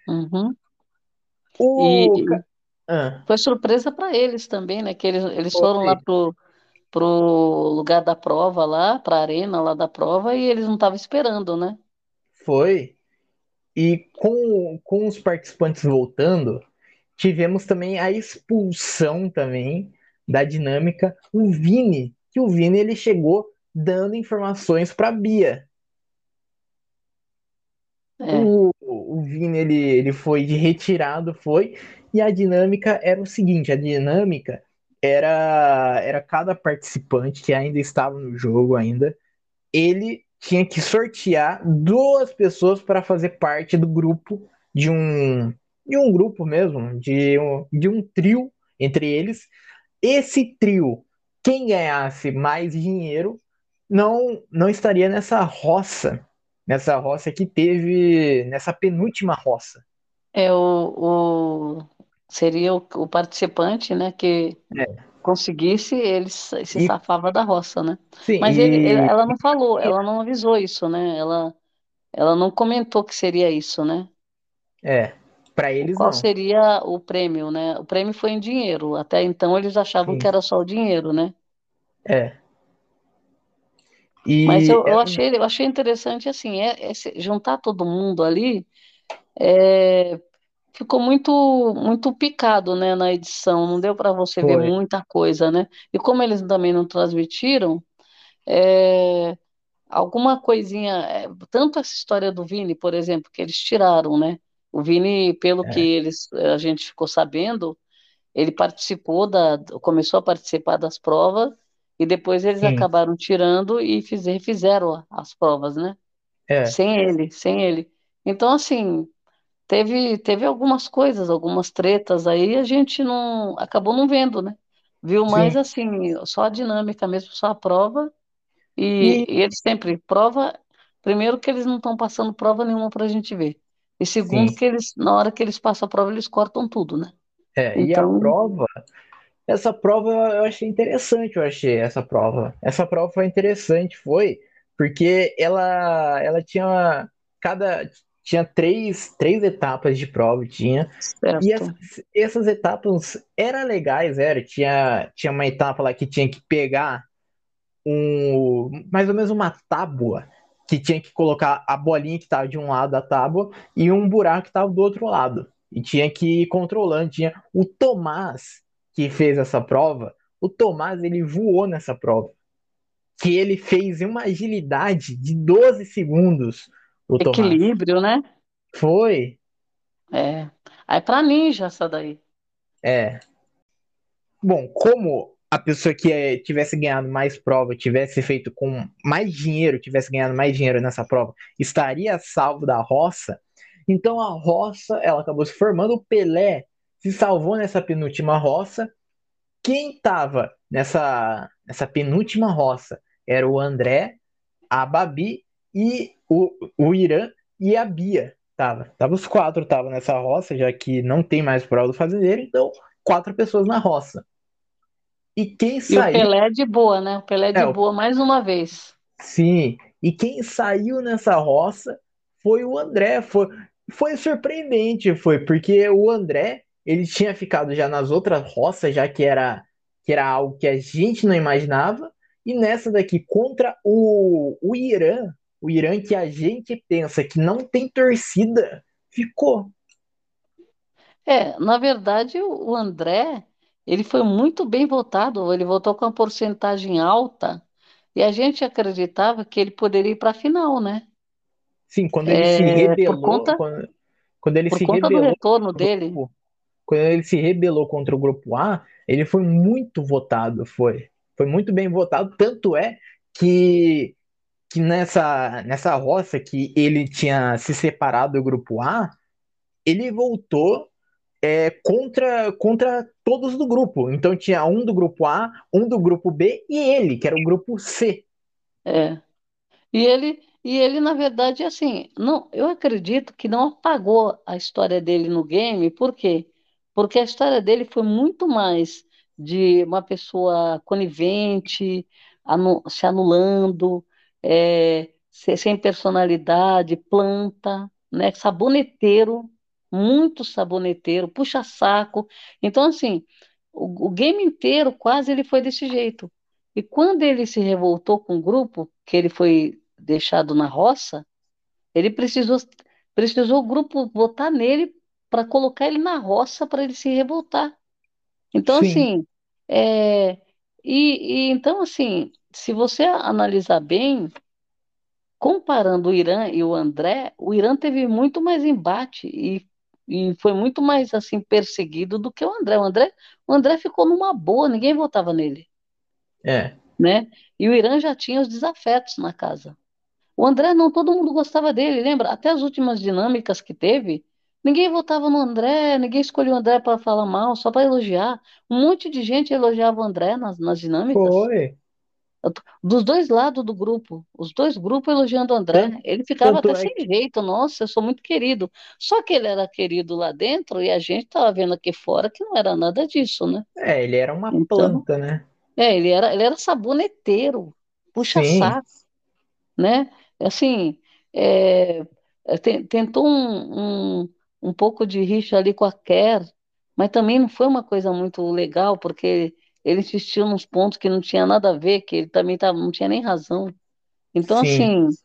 B: Uhum.
A: O...
B: E, ah. Foi surpresa para eles também, né? Que eles, eles foram lá pro, pro lugar da prova lá, para a arena lá da prova, e eles não estavam esperando, né?
A: Foi. E com, com os participantes voltando, tivemos também a expulsão também da dinâmica. O Vini, que o Vini ele chegou dando informações para Bia. É. O, o Vini ele, ele foi de retirado, foi, e a dinâmica era o seguinte: a dinâmica era, era cada participante que ainda estava no jogo ainda, ele tinha que sortear duas pessoas para fazer parte do grupo de um de um grupo mesmo, de um, de um trio entre eles. Esse trio, quem ganhasse mais dinheiro, não não estaria nessa roça, nessa roça que teve nessa penúltima roça.
B: É o, o seria o, o participante, né, que
A: é.
B: conseguisse, ele se
A: E-
B: safava da roça, né?
A: Sim,
B: Mas ele,
A: e
B: ela não falou, ela não avisou isso, né? Ela, ela não comentou que seria isso, né?
A: é, para eles
B: Qual
A: não.
B: seria o prêmio, né? O prêmio foi em dinheiro. Até então eles achavam
A: Sim.
B: que era só o dinheiro, né?
A: É.
B: Mas
A: E
B: eu, eu
A: é,
B: achei, eu achei interessante assim, é, é juntar todo mundo ali, é, ficou muito muito picado, né, na edição, não deu para você ver
A: foi.
B: muita coisa, né? E como eles também não transmitiram, é, alguma coisinha, é, tanto essa história do Vini, por exemplo, que eles tiraram, né? O Vini, pelo que
A: É.
B: eles a gente ficou sabendo, ele participou da, começou a participar das provas e depois eles
A: Sim.
B: acabaram tirando e fiz, refizeram as provas, né?
A: É.
B: Sem ele, sem ele. Então, assim, teve, teve algumas coisas, algumas tretas aí, a gente não acabou não vendo, né? viu mais
A: Sim.
B: assim, só a dinâmica mesmo, só a prova.
A: E
B: E, e eles sempre prova, primeiro que eles não estão passando prova nenhuma para a gente ver. E segundo
A: sim,
B: que eles, na hora que eles passam a prova, eles cortam tudo, né?
A: é, e a
B: Então,
A: prova, essa prova eu achei interessante, eu achei essa prova. Essa prova foi interessante, foi porque ela ela tinha cada tinha três, três etapas de prova, tinha. E essas,
B: certo.
A: essas etapas eram legais, era. Tinha, tinha uma etapa lá que tinha que pegar um, mais ou menos uma tábua, que tinha que colocar a bolinha que estava de um lado da tábua e um buraco que estava do outro lado. E tinha que ir controlando. Tinha o Tomás, que fez essa prova, o Tomás ele voou nessa prova. Que ele fez uma agilidade de 12 segundos, o.
B: Equilíbrio, né?
A: Foi,
B: É. Aí para ninja essa daí.
A: é. Bom, como a pessoa que eh, tivesse ganhado mais prova, tivesse feito com mais dinheiro, tivesse ganhado mais dinheiro nessa prova, estaria salvo da roça. Então a roça, ela acabou se formando. O Pelé se salvou nessa penúltima roça. Quem estava nessa, nessa penúltima roça era o André, a Babi e o, o Irã e a Bia. Tava, tava os quatro estavam nessa roça, já que não tem mais prova do fazendeiro, então quatro pessoas na roça. E quem
B: E o
A: saiu,
B: Pelé de boa, né? O Pelé
A: é,
B: de
A: o-
B: boa mais uma vez.
A: sim, e quem saiu nessa roça foi o André. Foi, foi surpreendente, foi, porque o André, ele tinha ficado já nas outras roças, já que era, que era algo que a gente não imaginava, e nessa daqui, contra o, o Irã, o Irã que a gente pensa que não tem torcida, ficou.
B: É, na verdade, o André, ele foi muito bem votado, ele votou com uma porcentagem alta, e a gente acreditava que ele poderia ir para a final, né?
A: Sim, quando ele se
B: É, por
A: rebelou,
B: conta,
A: quando, quando ele
B: por
A: se
B: conta do
A: rebelou
B: retorno dele.
A: grupo, quando ele se rebelou contra o grupo A, ele foi muito votado, foi. Foi muito bem votado, tanto é que, que nessa, nessa roça que ele tinha se separado do grupo A, ele voltou é, contra, contra todos do grupo. Então tinha um do grupo A, um do grupo B e ele, que era o grupo C.
B: É. E ele, e ele, na verdade, assim, não, eu acredito que não apagou a história dele no game, por quê? Porque a história dele foi muito mais de uma pessoa conivente, anu- se anulando, é, se- sem personalidade, planta, né? Saboneteiro, muito saboneteiro, puxa-saco. Então, assim, o, o game inteiro quase ele foi desse jeito. E quando ele se revoltou com o grupo, que ele foi deixado na roça, ele precisou, precisou o grupo votar nele para colocar ele na roça para ele se revoltar. Então,
A: Sim,
B: assim, é, e, e então, assim, se você analisar bem, comparando o Irã e o André, o Irã teve muito mais embate e, e foi muito mais assim perseguido do que o André. O André, o André ficou numa boa, ninguém votava nele,
A: é.
B: né? E o Irã já tinha os desafetos na casa. O André não, todo mundo gostava dele, lembra? Até as últimas dinâmicas que teve, ninguém votava no André, ninguém escolheu o André para falar mal, só para elogiar. Um monte de gente elogiava o André nas, nas dinâmicas.
A: Foi.
B: Dos dois lados do grupo, os dois grupos elogiando o André.
A: Tanto,
B: Ele ficava até
A: é
B: sem jeito, nossa, eu sou muito querido. Só que ele era querido lá dentro e a gente estava vendo aqui fora que não era nada disso, né?
A: É, ele era uma
B: Então,
A: planta, né?
B: é, ele era, ele era saboneteiro, puxa-saco, né? Assim, é, é, te- tentou um, um, um pouco de rixa ali com a Kerr, mas também não foi uma coisa muito legal, porque ele insistiu nos pontos que não tinha nada a ver, que ele também tava, não tinha nem razão. Então,
A: sim,
B: assim,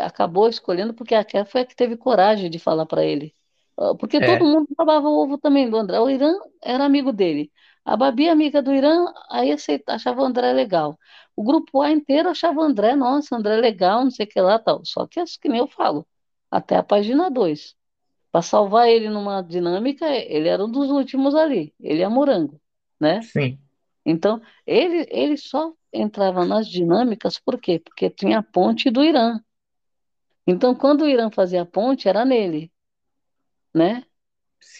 B: acabou escolhendo porque a Kerr foi a que teve coragem de falar para ele. Ah, Porque todo
A: é,
B: mundo babava o ovo também do André. O Irã era amigo dele. A Babi, amiga do Irã, aí aceita, achava o André legal. O grupo A inteiro achava o André, nossa, André legal, não sei o que lá, tal. Só que, assim, que nem eu falo, até a página 2. Para salvar ele numa dinâmica, ele era um dos últimos ali. Ele é morango, né?
A: sim,
B: Então, ele, ele só entrava nas dinâmicas, por quê? Porque tinha a ponte do Irã. Então, quando o Irã fazia a ponte, era nele, né?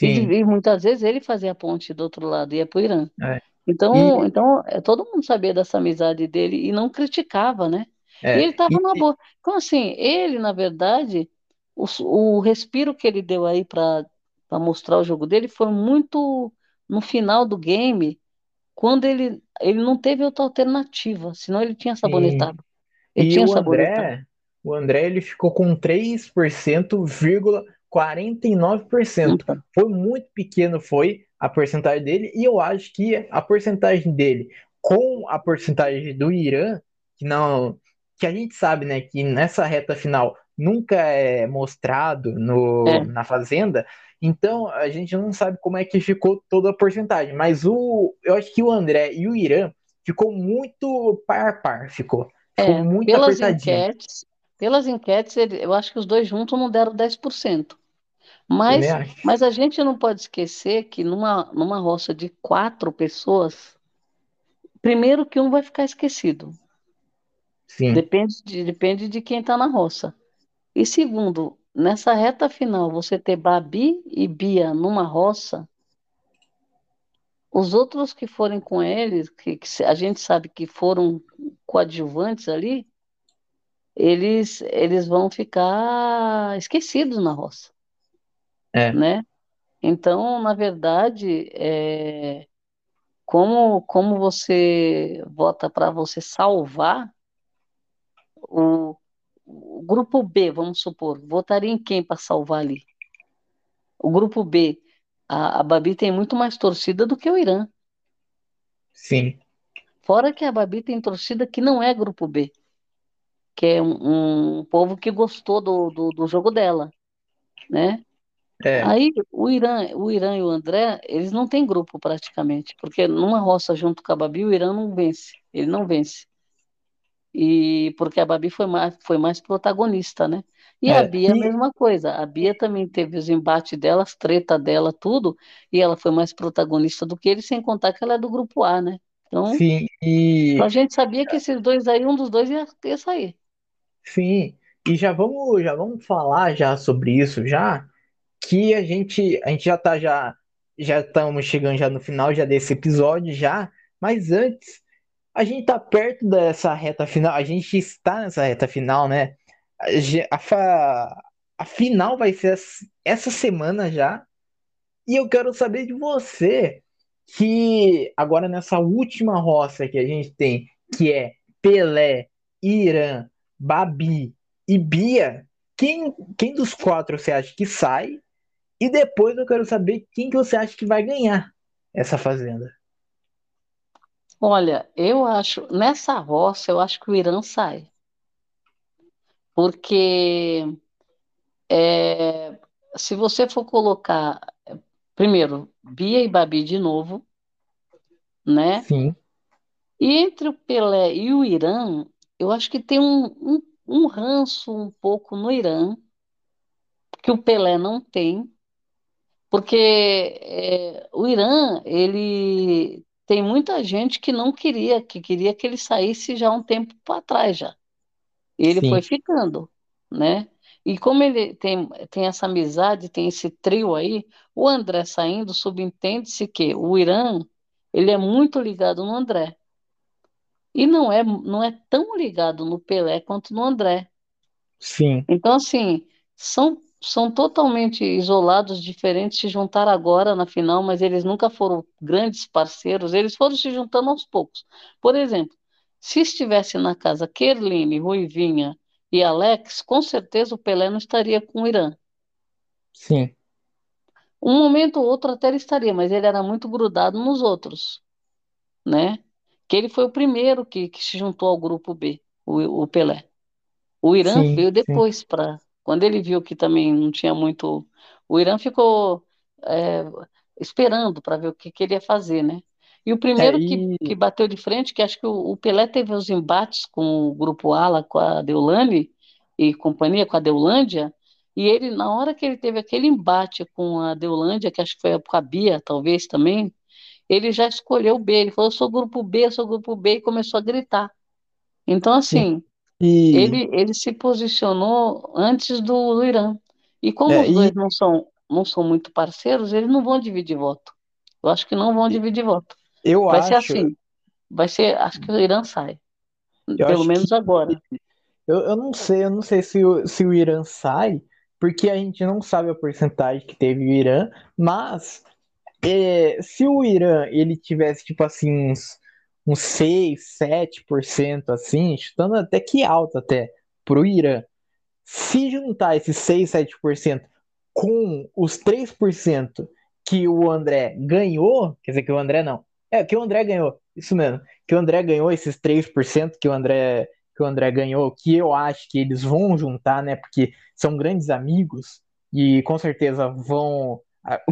B: E,
A: sim,
B: e muitas vezes ele fazia a ponte do outro lado, ia para o Irã.
A: é.
B: Então,
A: E,
B: então é, todo mundo sabia dessa amizade dele e não criticava, né? E
A: é,
B: ele estava
A: e,
B: na boa. Então, assim, ele, na verdade, o, o respiro que ele deu aí para mostrar o jogo dele foi muito no final do game, quando ele, ele não teve outra alternativa, senão ele tinha sabonetado. Ele
A: e
B: tinha
A: o
B: sabonetado.
A: André, o André ele ficou com 3,49%.
B: Então,
A: Foi muito pequeno, foi a porcentagem dele, e eu acho que a porcentagem dele com a porcentagem do Irã, que não, que a gente sabe, né, que nessa reta final nunca é mostrado no,
B: é,
A: na Fazenda, então a gente não sabe como é que ficou toda a porcentagem, mas o, eu acho que o André e o Irã ficou muito par a par, ficou, ficou
B: é,
A: muito
B: pelas
A: apertadinho.
B: enquetes, pelas enquetes, eu acho que os dois juntos não deram 10%.
A: Também
B: Mas, mas a gente não pode esquecer que numa, numa roça de quatro pessoas, primeiro que um vai ficar esquecido.
A: Sim,
B: Depende de, depende de quem está na roça. E segundo, nessa reta final, você ter Babi e Bia numa roça, os outros que forem com eles, que, que a gente sabe que foram coadjuvantes ali, eles, eles vão ficar esquecidos na roça,
A: é.
B: né? Então, na verdade, é, como, como você vota para você salvar o, o grupo B, vamos supor, votaria em quem para salvar ali? O grupo B, a, a Babi tem muito mais torcida do que o Irã.
A: Sim,
B: Fora que a Babi tem torcida que não é grupo B, que é um, um povo que gostou do, do, do jogo dela, né?
A: é.
B: Aí o Irã, o Irã e o André, eles não têm grupo praticamente, porque numa roça junto com a Babi, o Irã não vence, ele não vence. E porque a Babi foi mais, foi mais protagonista, né? E a
A: É,
B: Bia, a
A: e
B: mesma coisa. A Bia também teve os embates dela, as treta dela, tudo, e ela foi mais protagonista do que ele, sem contar que ela é do grupo A, né? Então,
A: sim,
B: a
A: e
B: gente sabia que esses dois aí, um dos dois ia, ia sair.
A: sim, e já vamos, já vamos falar já sobre isso já, que a gente, a gente já tá já já estamos chegando já no final já desse episódio já, mas antes a gente tá perto dessa reta final, a gente está nessa reta final, né? A, fa- a final vai ser essa essa semana já, e eu quero saber de você que agora nessa última roça que a gente tem, que é Pelé, Irã, Babi e Bia, quem, quem dos quatro você acha que sai? E depois eu quero saber quem que você acha que vai ganhar essa fazenda.
B: Olha, eu acho, nessa roça, eu acho que o Irã sai. Porque é, se você for colocar, primeiro, Bia e Babi de novo, né?
A: Sim,
B: E entre o Pelé e o Irã, eu acho que tem um, um, um ranço um pouco no Irã, que o Pelé não tem, porque é, o Irã, ele tem muita gente que não queria, que queria que ele saísse já um tempo para trás já. E ele foi
A: sim,
B: ficando, né? E como ele tem, tem essa amizade, tem esse trio aí, o André saindo, subentende-se que o Irã, ele é muito ligado no André. E não é, não é tão ligado no Pelé quanto no André.
A: sim,
B: Então, assim, são, são totalmente isolados, diferentes, se juntaram agora na final, mas eles nunca foram grandes parceiros, eles foram se juntando aos poucos. Por exemplo, se estivesse na casa Kerline, Ruivinha e Alex, com certeza o Pelé não estaria com o Irã.
A: sim,
B: Um momento ou outro até ele estaria, mas ele era muito grudado nos outros, né? Que ele foi o primeiro que, que se juntou ao grupo B, o, o Pelé. O Irã
A: sim,
B: veio depois para. Quando ele viu que também não tinha muito. O Irã ficou é, esperando para ver o que, que ele ia fazer, né? E o
A: É,
B: primeiro que, que
A: e
B: bateu de frente, que acho que o, o Pelé teve os embates com o grupo Ala, com a Deulane e companhia, com a Deulândia, e ele, na hora que ele teve aquele embate com a Deulândia, que acho que foi com a Bia, talvez também, ele já escolheu o B. Ele falou: eu sou grupo B, eu sou grupo B, e começou a gritar. Então,
A: sim,
B: assim.
A: E,
B: Ele, ele se posicionou antes do, do Irã. E como
A: é,
B: os
A: e
B: dois não são, não são muito parceiros, eles não vão dividir voto. Eu acho que não vão dividir voto.
A: Eu
B: Vai
A: acho.
B: ser assim. Vai ser, acho que o Irã sai.
A: Eu
B: Pelo menos
A: que
B: agora.
A: eu, eu não sei, eu não sei se o, se o Irã sai, porque a gente não sabe a porcentagem que teve o Irã, mas é, se o Irã ele tivesse tipo assim uns, uns 6, 7% assim, chutando até que alto até pro Irã. Se juntar esses 6, 7% com os 3% que o André ganhou, quer dizer que o André não. É, que o André ganhou, isso mesmo. Que o André ganhou esses 3% que o André que o André ganhou, que eu acho que eles vão juntar, né? Porque são grandes amigos e com certeza vão.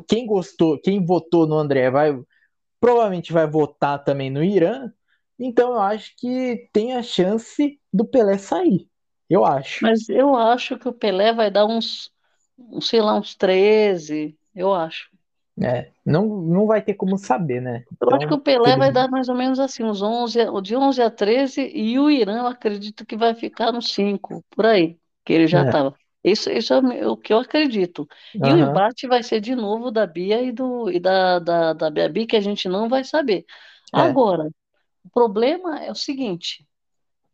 A: Quem gostou, quem votou no André vai provavelmente vai votar também no Irã. Então eu acho que tem a chance do Pelé sair. Eu acho.
B: Mas eu acho que o Pelé vai dar uns, uns, sei lá, uns 13, eu acho.
A: É, não, não vai ter como saber, né?
B: Eu acho que
A: Então,
B: o Pelé vai dar mais ou menos assim, uns 11, a- de 11 a 13, e o Irã eu acredito que vai ficar nos 5, por aí, que ele já
A: É.
B: Isso, isso é o o que eu acredito. E o
A: Aham,
B: embate vai ser de novo da Bia e, do, e da, da, da que a gente não vai saber.
A: é,
B: Agora, o problema é o seguinte: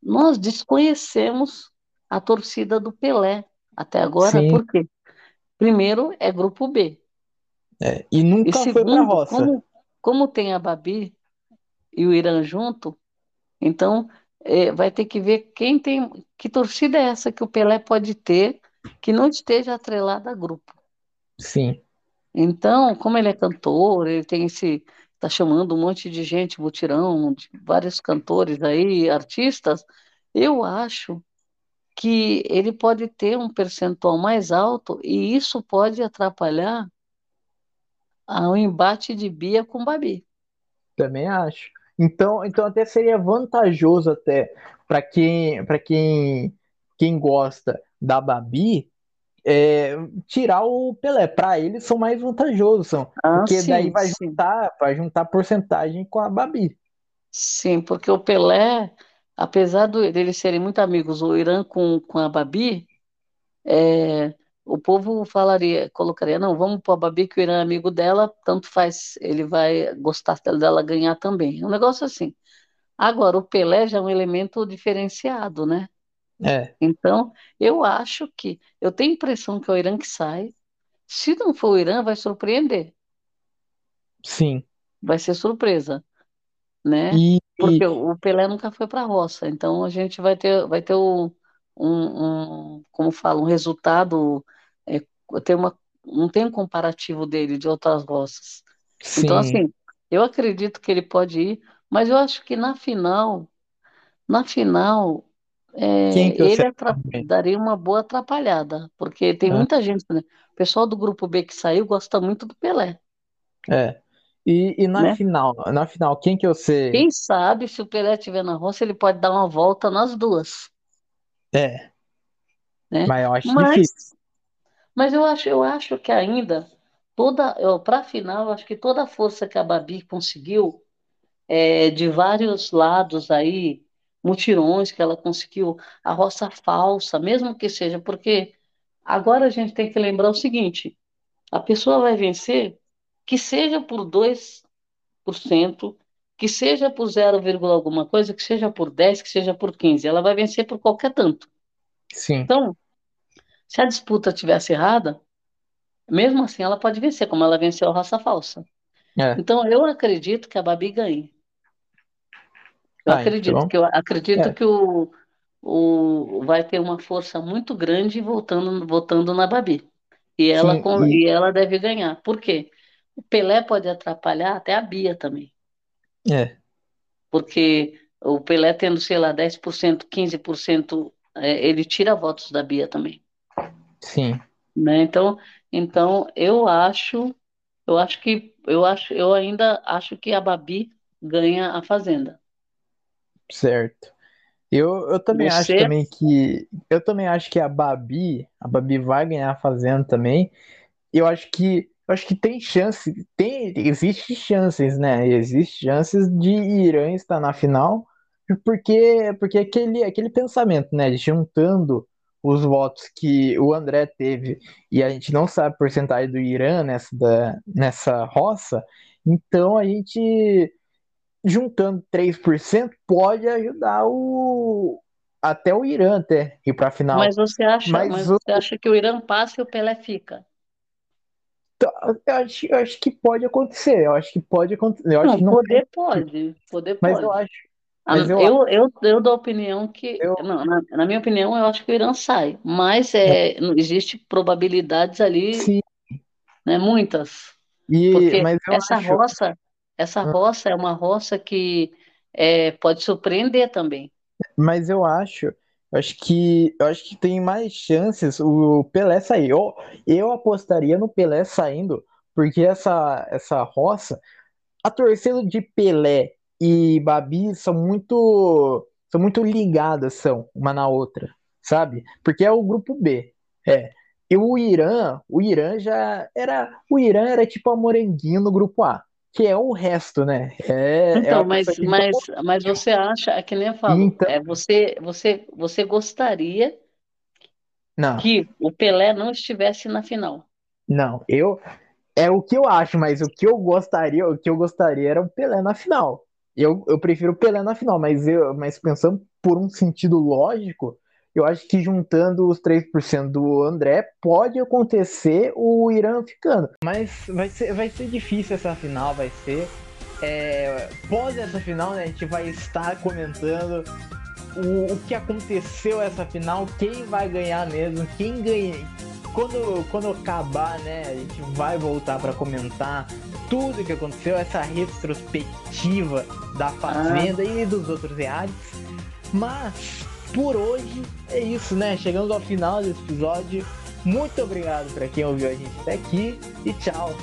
B: nós desconhecemos a torcida do Pelé até agora,
A: sim.
B: por quê? Primeiro é grupo B.
A: é. E
B: E
A: nunca foi pra
B: segundo,
A: roça.
B: como, como tem a Babi e o Irã junto, então eh, vai ter que ver quem tem, que torcida é essa que o Pelé pode ter que não esteja atrelada a grupo.
A: Sim,
B: Então, como ele é cantor, ele tem esse, tá chamando um monte de gente, mutirão, de vários cantores aí, artistas, eu acho que ele pode ter um percentual mais alto e isso pode atrapalhar o embate de Bia com Babi.
A: também acho. Então, então até seria vantajoso até para quem, para quem, quem gosta da Babi, é, tirar o Pelé. Para eles são mais vantajosos, são,
B: Ah,
A: porque daí
B: sim,
A: vai
B: sim.
A: juntar, vai juntar porcentagem com a Babi.
B: Sim, porque o Pelé, apesar do, deles serem muito amigos, o Irã com, com a Babi, é, o povo falaria, colocaria, não, vamos pôr a Babi que o Irã é amigo dela, tanto faz, ele vai gostar dela ganhar também. É um negócio assim. Agora, o Pelé já é um elemento diferenciado, né?
A: É,
B: Então, eu acho que, eu tenho a impressão que é o Irã que sai. Se não for o Irã, vai surpreender,
A: sim.
B: vai ser surpresa, né?
A: E,
B: Porque
A: e
B: o Pelé nunca foi para a roça, então a gente vai ter, vai ter um, um, um- como fala, um resultado, é, ter uma, não tem um comparativo dele de outras roças. Então,
A: sim,
B: assim, eu acredito que ele pode ir, mas eu acho que na final, na final, é,
A: que
B: ele atra- daria uma boa atrapalhada, porque tem
A: Ah,
B: muita gente, né? O pessoal do grupo B que saiu gosta muito do Pelé,
A: é. E, e na
B: né?
A: final, na final, quem que você
B: Quem sabe se o Pelé estiver na roça, ele pode dar uma volta nas duas,
A: é,
B: né?
A: mas eu acho
B: Mas,
A: difícil.
B: mas eu acho, eu acho que ainda toda, para a final, eu acho que toda a força que a Babi conseguiu é, de vários lados aí, mutirões que ela conseguiu, a roça falsa, mesmo que seja, porque agora a gente tem que lembrar o seguinte: a pessoa vai vencer, que seja por 2%, que seja por 0, alguma coisa, que seja por 10, que seja por 15, ela vai vencer por qualquer tanto.
A: Sim,
B: Então, se a disputa tivesse errada, mesmo assim ela pode vencer, como ela venceu a roça falsa.
A: é.
B: Então, eu acredito que a Babi ganhe. Eu
A: Ah,
B: acredito
A: então,
B: que eu acredito
A: é.
B: que o, o vai ter uma força muito grande voltando voltando na Babi. E ela
A: Sim,
B: com,
A: e
B: e ela deve ganhar. Por quê? O Pelé pode atrapalhar até a Bia também,
A: é,
B: porque o Pelé tendo, sei lá, 10%, 15%, é, ele tira votos da Bia também,
A: sim,
B: né? Então, então eu acho, eu acho que eu acho, eu ainda acho que a Babi ganha a Fazenda.
A: Certo. Eu, eu também acho
B: Você
A: também que eu também acho que a Babi, a Babi vai ganhar a Fazenda também. Eu acho que eu acho que tem chance, tem existe chances, né? Existe chances de Irã estar na final, porque porque aquele aquele pensamento, né, juntando os votos que o André teve e a gente não sabe a porcentagem do Irã nessa da, nessa roça, então a gente juntando 3% pode ajudar o até o Irã até ir para a final.
B: Mas você acha, mas, mas você acha que o Irã passa e o Pelé fica?
A: Eu acho, eu acho que pode acontecer. Eu acho que pode acontecer. Eu
B: não,
A: não
B: poder pode. Poder
A: mas
B: pode.
A: eu acho.
B: Ah,
A: Mas
B: eu,
A: eu,
B: eu, eu, dou a opinião que.
A: Eu-
B: Não, na, na minha opinião, eu acho que o Irã sai. Mas é, não existe probabilidades ali,
A: sim.
B: né? Muitas.
A: E,
B: Porque essa
A: acho.
B: roça, essa roça é uma roça que é, pode surpreender também.
A: Mas eu acho, eu acho que eu acho que tem mais chances o Pelé sair. Eu, eu apostaria no Pelé saindo, porque essa essa roça, a torcida de Pelé e Babi são muito são muito ligadas são uma na outra, sabe? Porque é o grupo B. É. E o Irã, o Irã já era, o Irã era tipo a moranguinho no grupo A, que é o resto, né? É, é
B: Então,
A: a
B: mas, mas, mas você acha, é que nem eu falo,
A: Então-
B: é, você, você, você gostaria
A: Não.
B: que o Pelé não estivesse na final.
A: Não, eu é o que eu acho, mas o que eu gostaria, o que eu gostaria era o Pelé na final. Eu, eu prefiro o Pelé na final, mas eu, mas pensando por um sentido lógico, eu acho que juntando os 3% do André, pode acontecer o Irã ficando. Mas vai ser, vai ser difícil essa final, vai ser. É, pós essa final, né, a gente vai estar comentando o, o que aconteceu essa final, quem vai ganhar mesmo, quem ganha. Quando, quando acabar, né, a gente vai voltar para comentar tudo que aconteceu, essa retrospectiva da Fazenda e dos outros reais. Mas por hoje é isso, né? Chegamos ao final desse episódio. Muito obrigado para quem ouviu a gente até aqui e tchau.